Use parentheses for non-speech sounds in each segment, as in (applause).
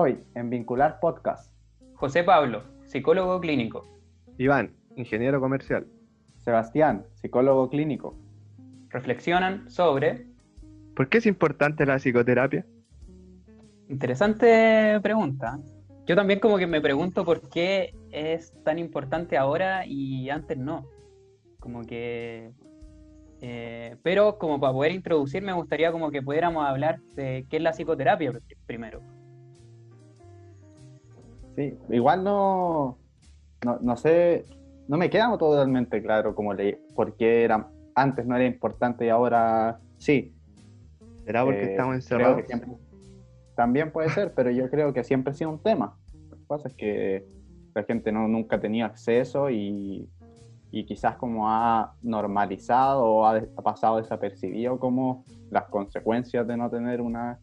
Hoy, en Vincular Podcast, José Pablo, psicólogo clínico. Iván, ingeniero comercial. Sebastián, psicólogo clínico. Reflexionan sobre... ¿Por qué es importante la psicoterapia? Interesante pregunta. Yo también como que me pregunto por qué es tan importante ahora y antes no. Como que... eh, pero como para poder introducir me gustaría como que pudiéramos hablar de qué es la psicoterapia pr- primero. Sí, igual no, no, no sé, no me queda totalmente claro como le, por qué era, antes no era importante y ahora sí. ¿Será porque Eh, estamos encerrados? siempre- también puede ser, pero yo creo que siempre ha sido un tema. Lo que pasa es que la gente no, nunca ha tenido acceso y, y quizás como ha normalizado o ha, ha pasado desapercibido como las consecuencias de no tener una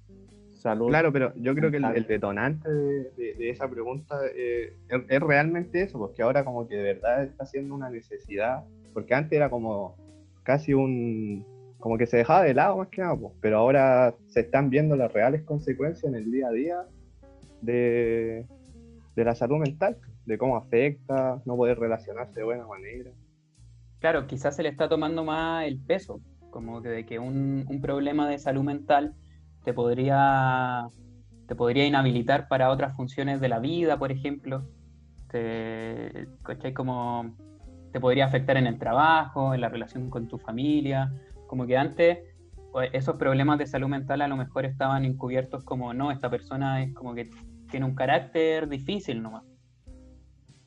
salud. Claro, pero yo creo que el, detonante de, de- de esa pregunta eh, es, es realmente eso, porque ahora como que de verdad está siendo una necesidad, porque antes era como casi un, como que se dejaba de lado más que nada, pues, pero ahora se están viendo las reales consecuencias en el día a día de, de la salud mental, de cómo afecta, no poder relacionarse de buena manera. Claro, quizás se le está tomando más el peso, como que de que un, un problema de salud mental te podría, te podría inhabilitar para otras funciones de la vida, por ejemplo. Te. Como te podría afectar en el trabajo, en la relación con tu familia. Como que antes pues, esos problemas de salud mental a lo mejor estaban encubiertos como, no, esta persona es como que tiene un carácter difícil nomás.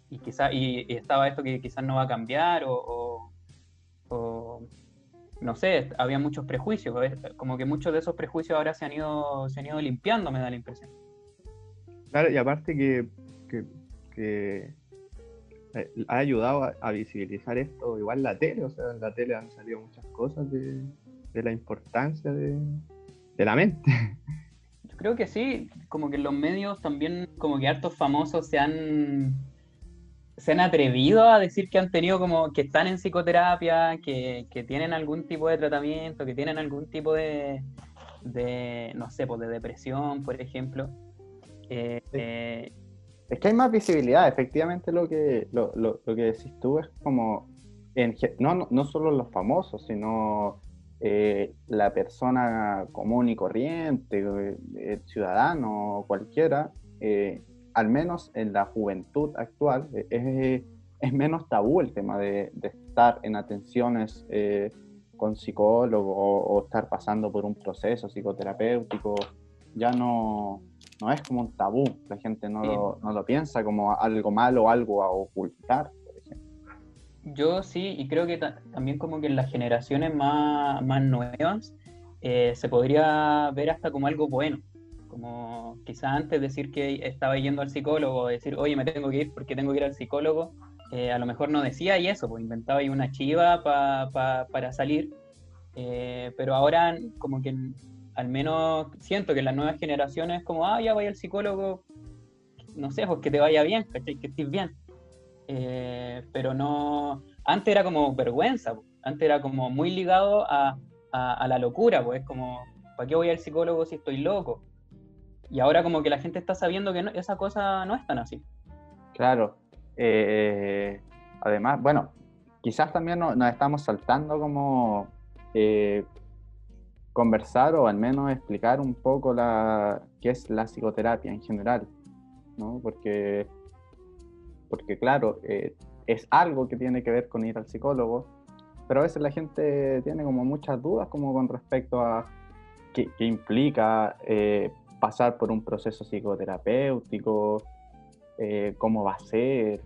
Y, quizá, y, estaba esto que quizás no va a cambiar o, no sé, había muchos prejuicios, como que muchos de esos prejuicios ahora se han ido, se han ido limpiando, me da la impresión. Claro, y aparte que, que- que, eh, ha ayudado a, a visibilizar esto, igual la tele, o sea, en la tele han salido muchas cosas de, de la importancia de, de la mente. Yo creo que sí, como que en los medios también, como que hartos famosos se han, se han atrevido a decir que han tenido como, que están en psicoterapia, que, que tienen algún tipo de tratamiento, que tienen algún tipo de, de no sé, pues de depresión, por ejemplo. Eh, Sí. eh, Es que hay más visibilidad, efectivamente lo que, lo, lo- lo que decís tú es como, en no, no, no solo los famosos, sino eh, la persona común y corriente, eh, el ciudadano, cualquiera, eh, al menos en la juventud actual, eh, es, es menos tabú el tema de, de estar en atenciones eh, con psicólogo o, o estar pasando por un proceso psicoterapéutico, ya no, no es como un tabú, la gente no, Sí. lo, no lo piensa como algo malo o algo a ocultar, por ejemplo. Yo sí, y creo que ta- también como que en las generaciones más, más nuevas eh, se podría ver hasta como algo bueno. Como quizás antes decir que estaba yendo al psicólogo, decir, oye, me tengo que ir porque tengo que ir al psicólogo, eh, a lo mejor no decía y eso, pues inventaba ahí una chiva pa- pa- para salir. Eh, pero ahora como que al menos siento que las nuevas generaciones es como, ah, ya vaya al psicólogo, no sé, pues que te vaya bien, ¿cachai? Que estés bien. Eh, pero no. Antes era como vergüenza, po. antes era como muy ligado a- a la locura, pues como, ¿para qué voy al psicólogo si estoy loco? Y ahora como que la gente está sabiendo que esa cosa no es tan así. Claro. eh, además, bueno, quizás también no- nos, estamos saltando como eh, conversar o al menos explicar un poco la, qué es la psicoterapia en general, ¿no? Porque, porque claro, eh, es algo que tiene que ver con ir al psicólogo, pero a veces la gente tiene como muchas dudas como con respecto a qué, implica pasar por un proceso psicoterapéutico, eh, cómo va a ser.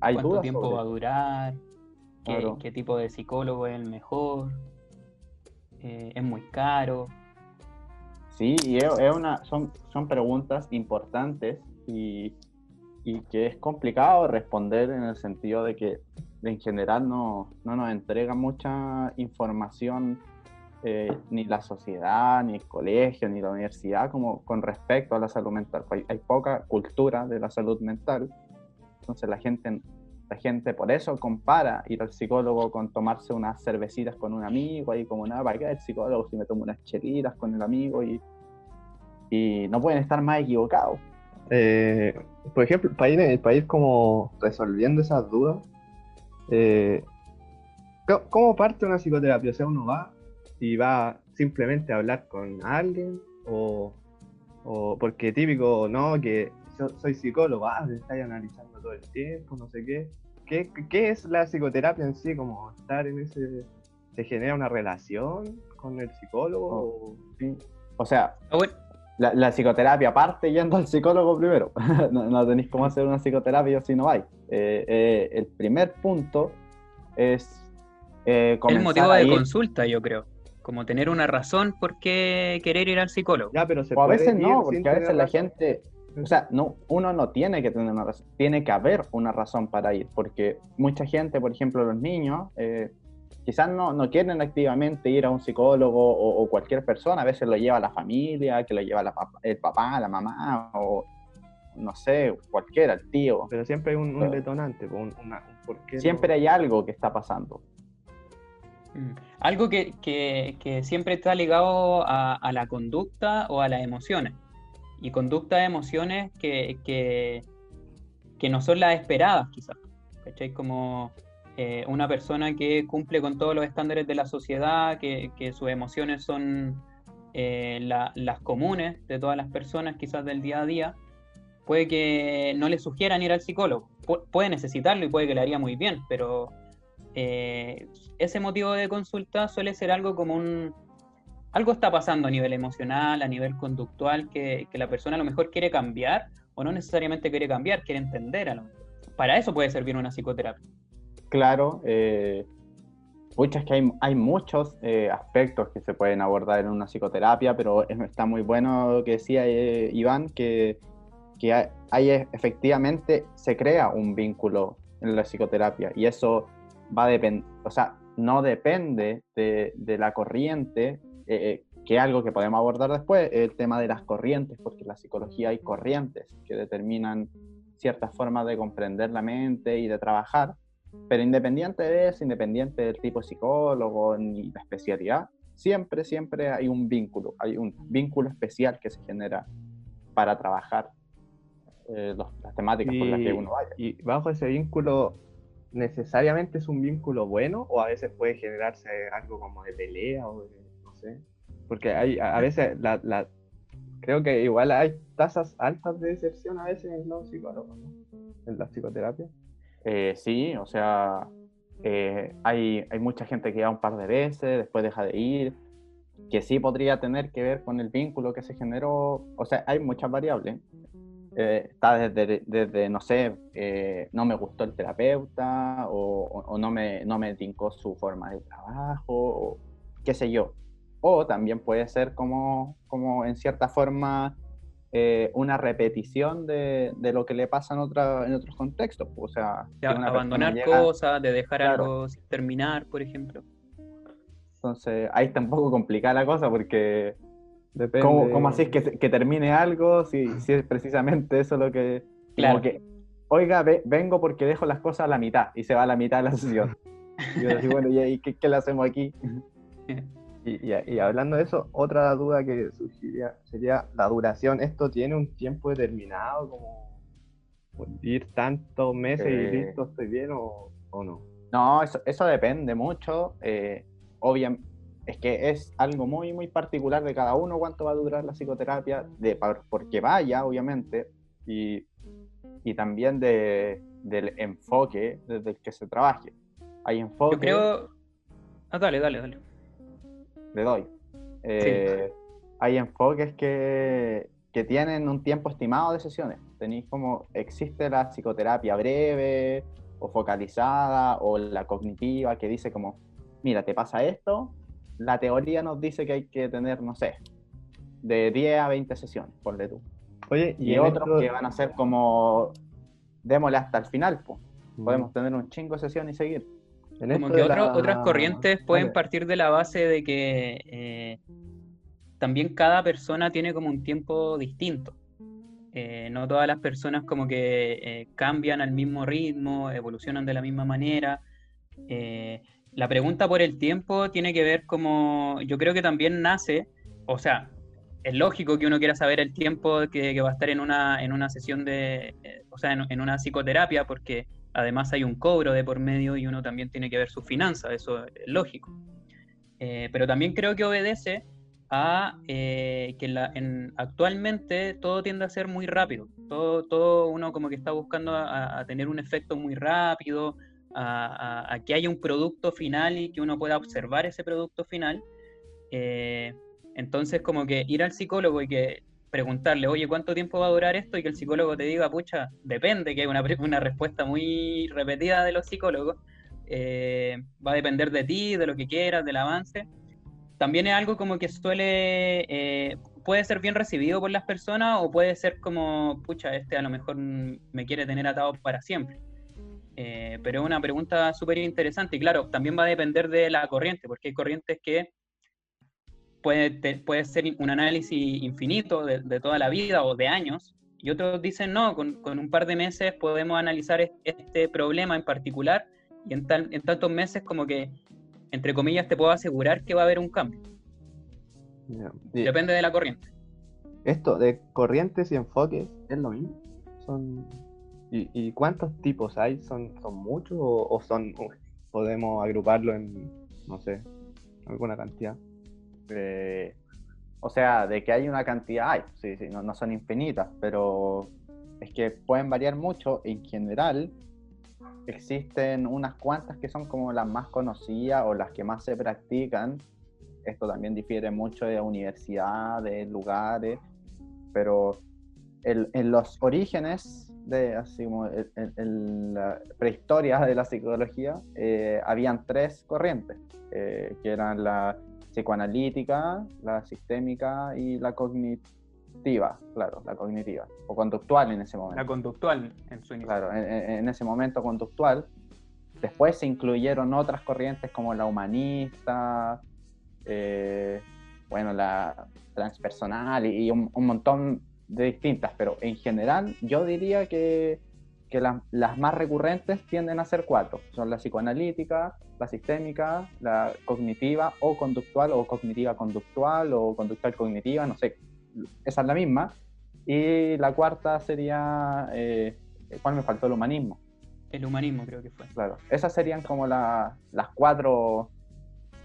Hay ¿Cuánto tiempo sobre va a durar? ¿Qué, Claro. qué tipo de psicólogo es el mejor? Eh, ¿Es muy caro? Sí, y es, es una, son, son preguntas importantes y, y que es complicado responder en el sentido de que en general no, no nos entrega mucha información eh, ni la sociedad, ni el colegio, ni la universidad como con respecto a la salud mental. Hay, hay poca cultura de la salud mental, entonces la gente, la gente por eso compara ir al psicólogo con tomarse unas cervecitas con un amigo, ahí como nada, ¿para qué el psicólogo si me tomo unas chelitas con el amigo? Y, y no pueden estar más equivocados. Eh, por ejemplo, para ir, para ir como resolviendo esas dudas, eh, ¿cómo- ¿cómo parte una psicoterapia? O sea, uno va y va simplemente a hablar con alguien o, o porque típico, no, que yo soy psicólogo, ah, te estáis analizando todo el tiempo, no sé qué. ¿Qué, qué es la psicoterapia en sí? Como estar en ese... ¿Se genera una relación con el psicólogo? o- Sí. O sea, Ah, bueno, la, la psicoterapia parte yendo al psicólogo primero. (laughs) no, no tenéis cómo hacer una psicoterapia si no vais. Eh, eh, el primer punto es eh, el motivo de ir- consulta, yo creo. Como tener una razón por qué querer ir al psicólogo. Ya, pero se O a veces no, porque a veces la razón. gente, o sea, no, uno no tiene que tener una razón, tiene que haber una razón para ir, porque mucha gente, por ejemplo, los niños, eh, quizás no, no quieren activamente ir a un psicólogo o, o cualquier persona, a veces lo lleva la familia, que lo lleva la el papá, la mamá, o no sé, cualquiera, el tío. Pero siempre hay un, un detonante, un, una- un por qué no- Siempre hay algo que está pasando. Mm. Algo que, que- que siempre está ligado a, a la conducta o a las emociones. Y conducta, emociones que, que, que no son las esperadas, quizás. ¿Cachai? Como eh, una persona que cumple con todos los estándares de la sociedad, que sus emociones son eh, la- las comunes de todas las personas, quizás del día a día, puede que no le sugieran ir al psicólogo. Pu- puede necesitarlo y puede que le haría muy bien, pero eh, ese motivo de consulta suele ser algo como un... Algo está pasando a nivel emocional, a nivel conductual, que, que la persona a lo mejor quiere cambiar o no necesariamente quiere cambiar, quiere entender a lo mejor. Para eso puede servir una psicoterapia. Claro, eh, pucha, es que hay, hay muchos eh, aspectos que se pueden abordar en una psicoterapia, pero es- está muy bueno lo que decía eh, Iván, que, que hay, hay efectivamente se crea un vínculo en la psicoterapia y eso va a depender, o sea, no depende de, de la corriente, eh, que es algo que podemos abordar después, el tema de las corrientes, porque en la psicología hay corrientes que determinan ciertas formas de comprender la mente y de trabajar. Pero independiente de eso, independiente del tipo de psicólogo ni la especialidad, siempre, siempre hay un vínculo, hay un vínculo especial que se genera para trabajar eh, los- las temáticas por las que uno vaya. y bajo ese vínculo, ¿necesariamente es un vínculo bueno o a veces puede generarse algo como de pelea o de, no sé? Porque hay, a veces, la, la- creo que igual hay tasas altas de deserción a veces en los psicólogos, ¿no? En la psicoterapia. Eh, sí, o sea, eh, hay, hay mucha gente que va un par de veces, después deja de ir, que sí podría tener que ver con el vínculo que se generó, o sea, hay muchas variables. Eh, está desde, desde, no sé, eh, no me gustó el terapeuta o, o- o no, me, no me tincó su forma de trabajo, o qué sé yo. O también puede ser como, como en cierta forma eh, una repetición de, de lo que le pasa en, otra, en otros contextos. O sea, De abandonar llega- cosas, de dejar Claro. algo sin terminar, por ejemplo. Entonces, ahí está un poco complicada la cosa porque Depende. ¿cómo, cómo así que, que termine algo si, si es precisamente eso lo que... como Claro. que, oiga, ve- vengo porque dejo las cosas a la mitad y se va a la mitad de la sesión. Y yo así, bueno, ¿y ahí qué, qué le hacemos aquí? (laughs) Y, y- y hablando de eso, otra duda que surgiría sería la duración. ¿Esto tiene un tiempo determinado? Como ir tantos meses Eh. y listo, estoy bien o, o no? No, eso, eso depende mucho. Eh, obviamente, es que es algo muy, muy particular de cada uno cuánto va a durar la psicoterapia, de, por- porque vaya, obviamente, y, y también de, del enfoque desde el que se trabaje. Hay enfoque, Yo creo... Ah, dale, dale, dale. le doy. Eh, Hay enfoques que, que tienen un tiempo estimado de sesiones. Tenéis como, existe la psicoterapia breve o focalizada o la cognitiva que dice como, mira, te pasa esto, la teoría nos dice que hay que tener, no sé, de 10 a 20 sesiones, ponle tú. Oye, Y, otros esto- que van a ser como, démosle hasta el final, pues. Mm. Podemos tener un chingo de sesiones y seguir. En Como que otro- la- otras corrientes pueden partir de la base de que eh, también cada persona tiene como un tiempo distinto. Eh, no todas las personas como que eh, cambian al mismo ritmo, evolucionan de la misma manera. Eh, la pregunta por el tiempo tiene que ver como, yo creo que también nace, o sea, es lógico que uno quiera saber el tiempo que, va a estar en una, en una sesión de, eh, o sea, en, una psicoterapia, porque además hay un cobro de por medio y uno también tiene que ver sus finanzas, eso es lógico. Eh, pero también creo que obedece a que en, actualmente todo tiende a ser muy rápido. Todo, todo uno como que está buscando a, tener un efecto muy rápido, a, que haya un producto final y que uno pueda observar ese producto final. Eh, entonces, como que ir al psicólogo y que preguntarle, oye, ¿cuánto tiempo va a durar esto? Y que el psicólogo te diga, pucha, depende, que hay una, una respuesta muy repetida de los psicólogos. Eh, va a depender de ti, de lo que quieras, del avance. También es algo como que suele, eh, puede ser bien recibido por las personas o puede ser como, pucha, este a lo mejor me quiere tener atado para siempre. Eh, pero es una pregunta súper interesante y claro, también va a depender de la corriente, porque hay corrientes que puede, puede ser un análisis infinito de, toda la vida o de años, y otros dicen, no, con, un par de meses podemos analizar este problema en particular, y en, en tantos meses como que, entre comillas, te puedo asegurar que va a haber un cambio. Depende de la corriente. Esto de corrientes y enfoques es lo mismo. Son... ¿Y, cuántos tipos hay? ¿Son, son muchos o, son podemos agruparlo en, no sé, alguna cantidad? o sea, de que hay una cantidad, hay, sí, sí, no, son infinitas, pero es que pueden variar mucho. En general, existen unas cuantas que son como las más conocidas o las que más se practican. Esto también difiere mucho de universidades, lugares, pero en los orígenes de así como en, la prehistoria de la psicología eh, habían tres corrientes eh, que eran la psicoanalítica, la sistémica y la cognitiva, claro, la cognitiva, o conductual en ese momento. La conductual en su inicio. Claro, en, ese momento conductual. Después se incluyeron otras corrientes como la humanista, eh, bueno, la transpersonal y, un, montón de distintas, pero en general yo diría que, que las más recurrentes tienden a ser cuatro. Son la psicoanalítica, la sistémica, la cognitiva o conductual o cognitiva conductual o conductual cognitiva, no sé, esa es la misma. Y la cuarta sería, eh, ¿cuál me faltó? El humanismo. El humanismo creo que fue. Claro, esas serían como las cuatro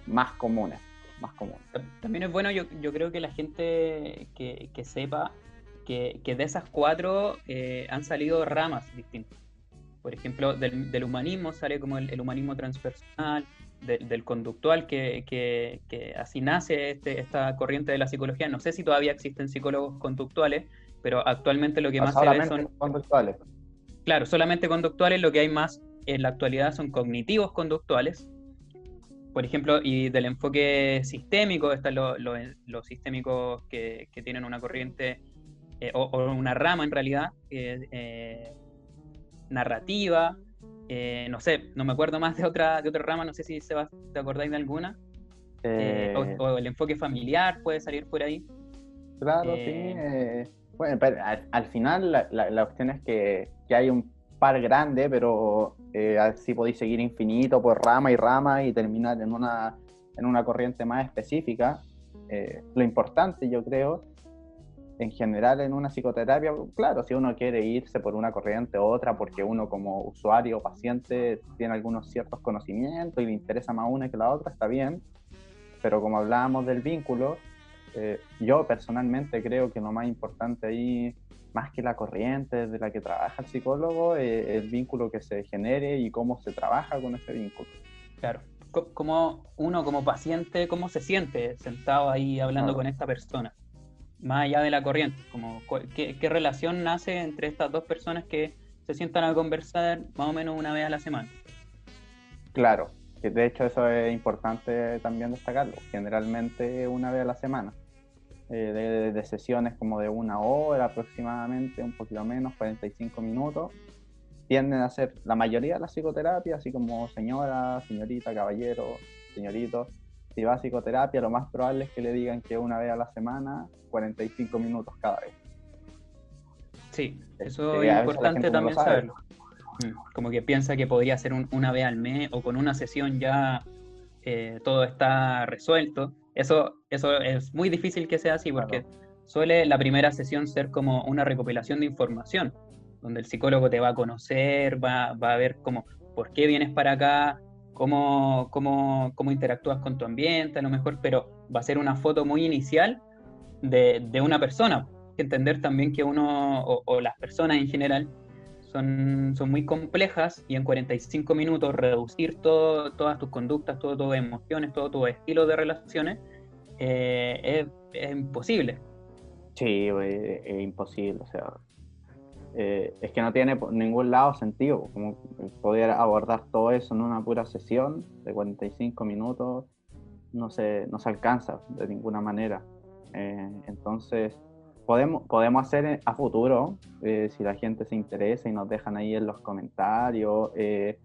más comunes. Más comunes. También es bueno, yo, yo creo que la gente que, que sepa que, que, de esas cuatro eh, han salido ramas distintas. Por ejemplo, del, humanismo sale como el, humanismo transpersonal, del conductual, que, que, así nace este, esta corriente de la psicología. No sé si todavía existen psicólogos conductuales, pero actualmente lo que más se ve son... conductuales. Claro, solamente conductuales, lo que hay más en la actualidad son cognitivos conductuales. Por ejemplo, y del enfoque sistémico, están los sistémicos que, tienen una corriente eh, o, una rama en realidad, eh, narrativa, eh, no sé, no me acuerdo más de otra, de otra rama, no sé si se va, te acordáis de alguna. Eh, o, el enfoque familiar puede salir por ahí. Claro, sí. Bueno, al, final la, la, cuestión es que, que, hay un par grande, pero así podéis seguir infinito por rama y rama y terminar en una, en una corriente más específica. lo importante, yo creo, en general en una psicoterapia, claro, si uno quiere irse por una corriente u otra porque uno como usuario o paciente tiene algunos ciertos conocimientos y le interesa más una que la otra, está bien, pero como hablábamos del vínculo, eh, yo personalmente creo que lo más importante ahí, más que la corriente de la que trabaja el psicólogo, es el vínculo que se genere y cómo se trabaja con ese vínculo. Claro, como uno como paciente, cómo se siente sentado ahí hablando con esta persona más allá de la corriente, como qué, relación nace entre estas dos personas que se sientan a conversar más o menos una vez a la semana. Claro, de hecho eso es importante también destacarlo, generalmente una vez a la semana, eh, de, sesiones como de una hora aproximadamente, un poquito menos, 45 minutos, tienden a ser la mayoría de la psicoterapia, así como señora, señorita, caballero, señorito, si va a psicoterapia, lo más probable es que le digan que una vez a la semana, 45 minutos cada vez. Sí, eso es importante también saberlo. Mm, como que piensa que podría ser una vez al mes o con una sesión ya eh, todo está resuelto. Eso, eso es muy difícil que sea así porque suele la primera sesión ser como una recopilación de información, donde el psicólogo te va a conocer, va, va a ver cómo, por qué vienes para acá, cómo, cómo, cómo, interactúas con tu ambiente, a lo mejor, pero va a ser una foto muy inicial de, de una persona. Hay que entender también que uno, o, las personas en general, son, son muy complejas y en 45 minutos reducir todo, todas tus conductas, todas tus emociones, todo tu estilo de relaciones, eh, es, es, imposible. Sí, es imposible, o sea, eh, es que no tiene por ningún lado sentido, como poder abordar todo eso en una pura sesión de 45 minutos, no se, no se alcanza de ninguna manera. Eh, entonces, podemos, podemos hacer a futuro, eh, si la gente se interesa y nos dejan ahí en los comentarios, eh,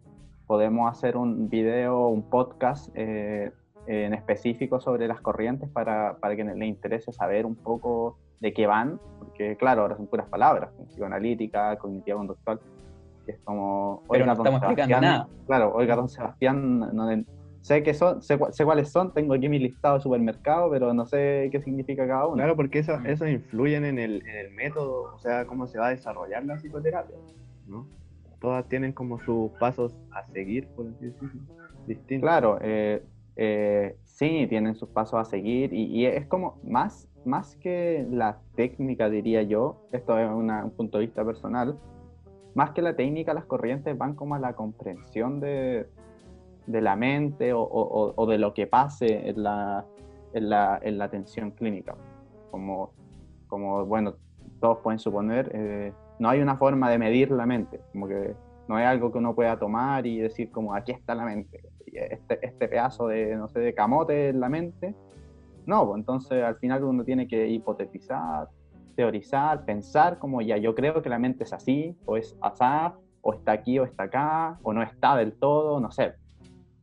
podemos hacer un video, un podcast eh, en específico sobre las corrientes para, para que les interese saber un poco de qué van, porque claro, ahora son puras palabras, psicoanalítica, cognitiva conductual, que es como... Pero no estamos explicando nada. Claro, oiga, don Sebastián, no, sé que son, sé, sé, cuáles son, tengo aquí mi listado de supermercado, pero no sé qué significa cada uno. Claro, porque eso, eso influyen en el, en el método, o sea, cómo se va a desarrollar la psicoterapia, ¿no? Todas tienen como sus pasos a seguir, por así decirlo, distintos. Claro, eh, eh, sí, tienen sus pasos a seguir y, y, es como más, más que la técnica, diría yo, esto es una, un punto de vista personal, más que la técnica, las corrientes van como a la comprensión de, de la mente o, o, o, de lo que pase en la, en la, en la atención clínica. Como, como, bueno, todos pueden suponer, eh, no hay una forma de medir la mente, como que no hay algo que uno pueda tomar y decir como aquí está la mente, este, este pedazo de, no sé, de camote en la mente. No, pues entonces al final uno tiene que hipotetizar, teorizar, pensar como ya yo creo que la mente es así, o es asá, o está aquí o está acá, o no está del todo, no sé.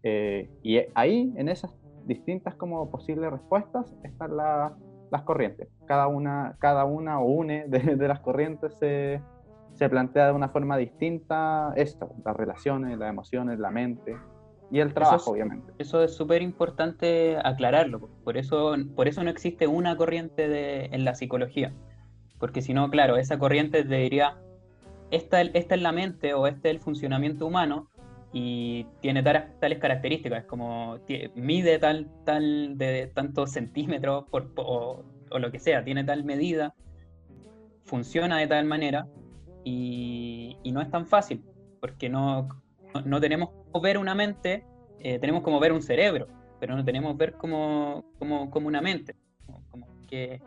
Eh, y ahí, en esas distintas como posibles respuestas, están la, las corrientes. Cada una, cada una o une de, de las corrientes se, se, plantea de una forma distinta esto, las relaciones, las emociones, la mente y el trabajo, eso es, obviamente. Eso es súper importante aclararlo, por eso, por eso no existe una corriente de, en la psicología, porque si no, claro, esa corriente te diría, esta, esta es la mente o este es el funcionamiento humano, y tiene tales, tales características, como mide tal, tal de tantos centímetros por, o, o, lo que sea, tiene tal medida, funciona de tal manera y, y no es tan fácil, porque no, no, no tenemos ver una mente, eh, tenemos como ver un cerebro, pero no tenemos ver como, como, como una mente, como, como que,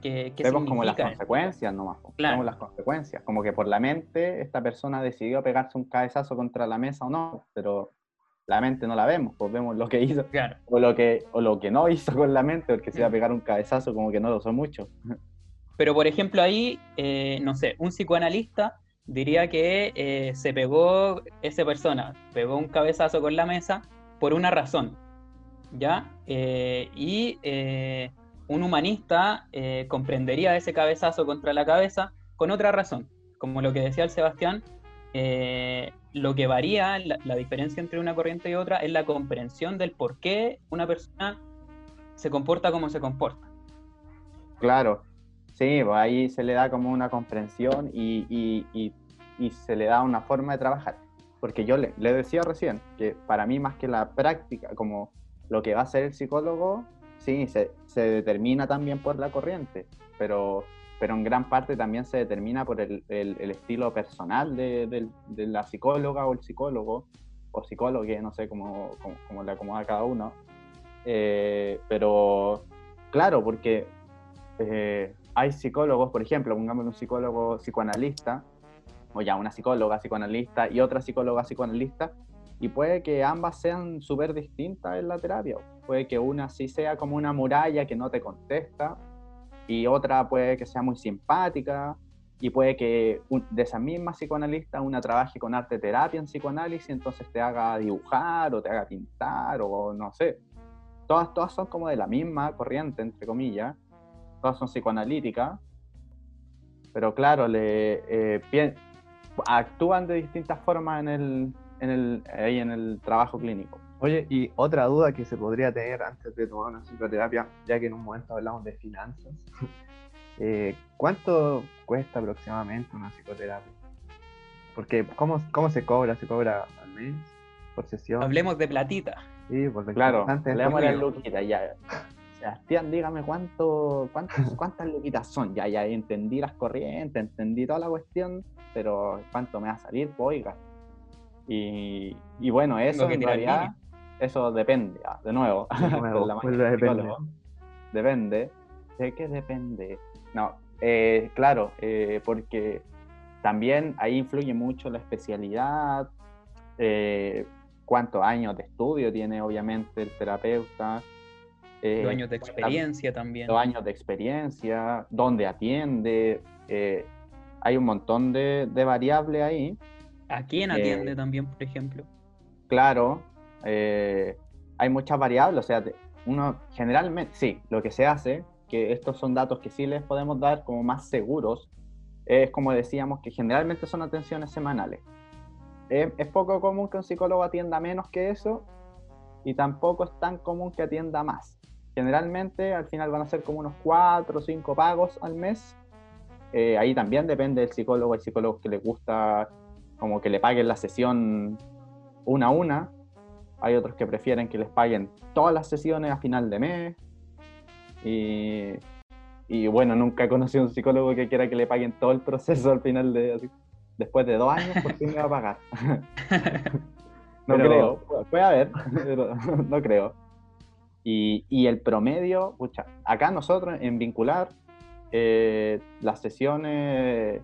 que, que Vemos como las consecuencias nomás. Claro. Vemos las consecuencias. Como que por la mente esta persona decidió pegarse un cabezazo contra la mesa o no, pero la mente no la vemos, pues vemos lo que hizo claro. o, lo que, o lo que no hizo con la mente, porque se iba a pegar un cabezazo como que no lo son mucho. Pero por ejemplo ahí, eh, no sé, un psicoanalista diría que eh, se pegó esa persona, pegó un cabezazo con la mesa por una razón, ¿ya? Eh, y un humanista eh, comprendería ese cabezazo contra la cabeza con otra razón. Como lo que decía el Sebastián, eh, lo que varía, la, diferencia entre una corriente y otra, es la comprensión del por qué una persona se comporta como se comporta. Claro, sí, pues ahí se le da como una comprensión y, y, y, y se le da una forma de trabajar. Porque yo le, le decía recién que para mí más que la práctica, como lo que va a hacer el psicólogo, sí, se, se, determina también por la corriente, pero, pero en gran parte también se determina por el, el, el estilo personal de, de, de, la psicóloga o el psicólogo, o psicólogo, no sé cómo, cómo, cómo le acomoda cada uno. Eh, pero claro, porque eh, hay psicólogos, por ejemplo, pongamos un psicólogo psicoanalista, o ya una psicóloga psicoanalista y otra psicóloga psicoanalista, y puede que ambas sean súper distintas en la terapia. Puede que una sí sea como una muralla que no te contesta y otra puede que sea muy simpática y puede que de esa misma psicoanalista una trabaje con arte terapia en psicoanálisis, entonces te haga dibujar o te haga pintar o no sé. Todas, todas son como de la misma corriente, entre comillas. Todas son psicoanalíticas. Pero claro, le, eh, actúan de distintas formas en el, en el, ahí en el trabajo clínico. Oye, y otra duda que se podría tener antes de tomar una psicoterapia, ya que en un momento hablamos de finanzas, (laughs) Eh, ¿Cuánto cuesta aproximadamente una psicoterapia? Porque, ¿cómo, ¿cómo se cobra? ¿Se cobra al mes? ¿Por sesión? Hablemos de platita. Sí, por lo Claro, las qué. luquitas ya. Sebastián, dígame cuánto, cuántas, (laughs) cuántas luquitas son. Ya, ya entendí las corrientes, entendí toda la cuestión, pero ¿cuánto me va a salir? Pues, oiga. Y, y bueno, eso en realidad, eso depende, ah, de nuevo. (laughs) De nuevo, (laughs) Con la magia vuelve a del depender. psicólogo. Depende. ¿De qué depende? No, eh, claro, eh, porque también ahí influye mucho la especialidad, eh, cuántos años de estudio tiene obviamente el terapeuta, eh, Los años de experiencia también. los años de experiencia, dónde atiende, eh, hay un montón de, de variables ahí. ¿A quién Eh, atiende también, por ejemplo? Claro, eh, hay muchas variables, o sea, uno generalmente, sí, lo que se hace, que estos son datos que sí les podemos dar como más seguros, es como decíamos que generalmente son atenciones semanales. Es, es poco común que un psicólogo atienda menos que eso y tampoco es tan común que atienda más. Generalmente al final van a ser como unos cuatro o cinco pagos al mes. Eh, ahí también depende del psicólogo. Hay psicólogos que les gusta como que le paguen la sesión una a una. Hay otros que prefieren que les paguen todas las sesiones a final de mes. Y, y bueno, nunca he conocido a un psicólogo que quiera que le paguen todo el proceso al final de... así, después de dos años, por fin me va a pagar. (laughs) no Pero- creo. Pu- Puede haber, (laughs) pero no creo. Y, y el promedio, pucha, acá nosotros en vincular, eh, las sesiones,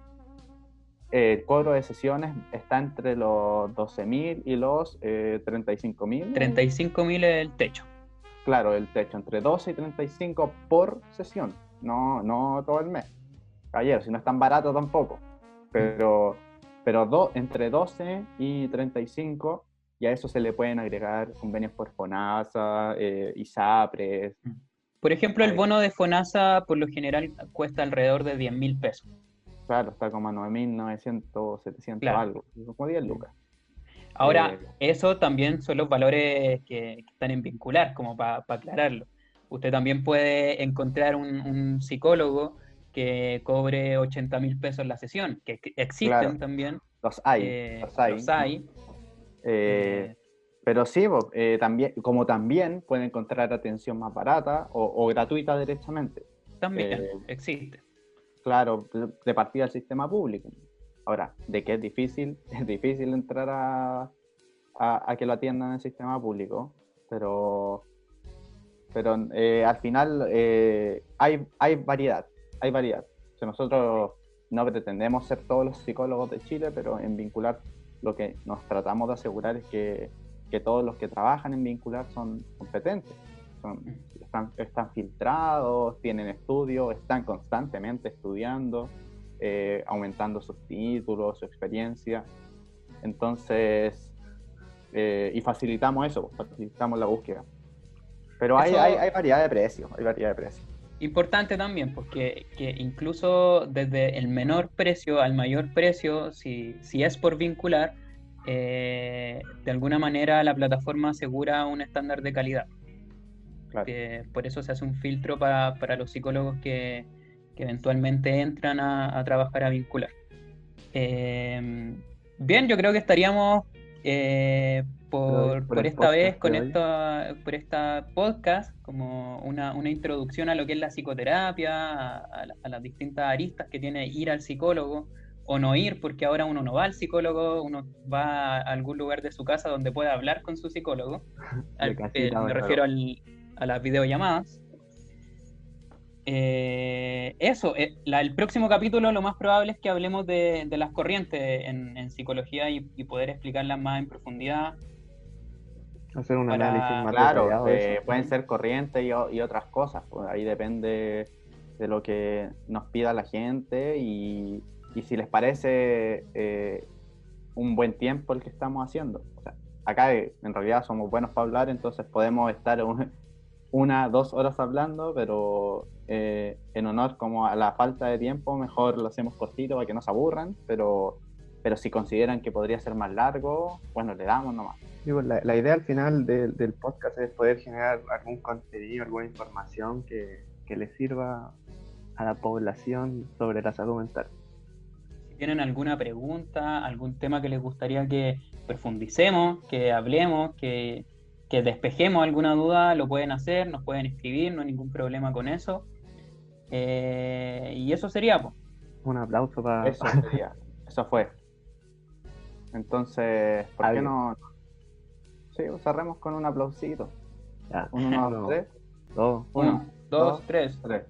eh, el cobro de sesiones está entre los 12.000 y los eh, 35.000. 35 mil es el techo. Claro, el techo, entre 12 y 35 por sesión, no, no todo el mes. Caballero, si no es tan barato tampoco. Pero, pero do- entre 12 y 35, y a eso se le pueden agregar convenios por FONASA, eh, ISAPRES, Por ejemplo, el bono de FONASA por lo general cuesta alrededor de 10 mil pesos. claro, está como a 9.900, 700 Claro. algo, como 10 lucas. Ahora, Eh, eso también son los valores que, que están en vincular, como para aclararlo. Usted también puede encontrar un, un psicólogo que cobre 80 mil pesos la sesión, que existen Claro. también. Los hay, eh, los hay. los hay. Eh, Pero sí, eh, también, como también pueden encontrar atención más barata o, o gratuita directamente. también eh, existe. Claro, de- partida del sistema público. Ahora, de que es difícil, (laughs) es difícil entrar a, a, a que lo atiendan en el sistema público, pero, pero eh, al final hay, hay variedad, hay variedad. O sea, nosotros no pretendemos ser todos los psicólogos de Chile, pero en vincular lo que nos tratamos de asegurar es que, que todos los que trabajan en vincular son competentes, son, están, están filtrados, tienen estudios, están constantemente estudiando, eh, aumentando sus títulos, su experiencia. Entonces, eh, y facilitamos eso, facilitamos la búsqueda. Pero hay, Eso- hay, hay variedad de precios, hay variedad de precios. Importante también, porque que incluso desde el menor precio al mayor precio, si, si es por vincular, eh, de alguna manera la plataforma asegura un estándar de calidad. Claro. que por eso se hace un filtro para, para los psicólogos que, que eventualmente entran a, a trabajar a vincular. Eh, bien, yo creo que estaríamos eh, por, esta vez con esta, por esta podcast como una, una introducción a lo que es la psicoterapia, a, a la- a las distintas aristas que tiene ir al psicólogo o no ir, porque ahora uno no va al psicólogo, uno va a algún lugar de su casa donde pueda hablar con su psicólogo. (laughs) Al- eh, me refiero al- a las videollamadas. Eh, eso, eh, la- el próximo capítulo lo más probable es que hablemos de, de las corrientes en, en psicología y, y poder explicarlas más en profundidad. Hacer un Para- análisis más Claro, detallado de eso. pueden ser corrientes y, otras cosas. pues, ahí depende de lo que nos pida la gente y, y si les parece eh, un buen tiempo el que estamos haciendo. O sea, acá eh, en realidad somos buenos para hablar, entonces podemos estar un- una, dos horas hablando, pero eh, en honor como a la falta de tiempo, mejor lo hacemos cortito para que no se aburran, pero, pero si consideran que podría ser más largo, bueno, le damos nomás. Digo, la, la idea al final del- del podcast es poder generar algún contenido, alguna información que, que le sirva a la población sobre la salud mental. Si tienen alguna pregunta, algún tema que les gustaría que profundicemos, que hablemos, que, que despejemos alguna duda, lo pueden hacer, nos pueden escribir, no hay ningún problema con eso. Eh, y eso sería, pues. Un aplauso para... Eso sería. Eso fue. Entonces, ¿por qué no? Sí, cerremos con un aplausito. Ya. Uno, dos, (laughs) tres. dos, Uno, Uno, dos, dos, tres. tres.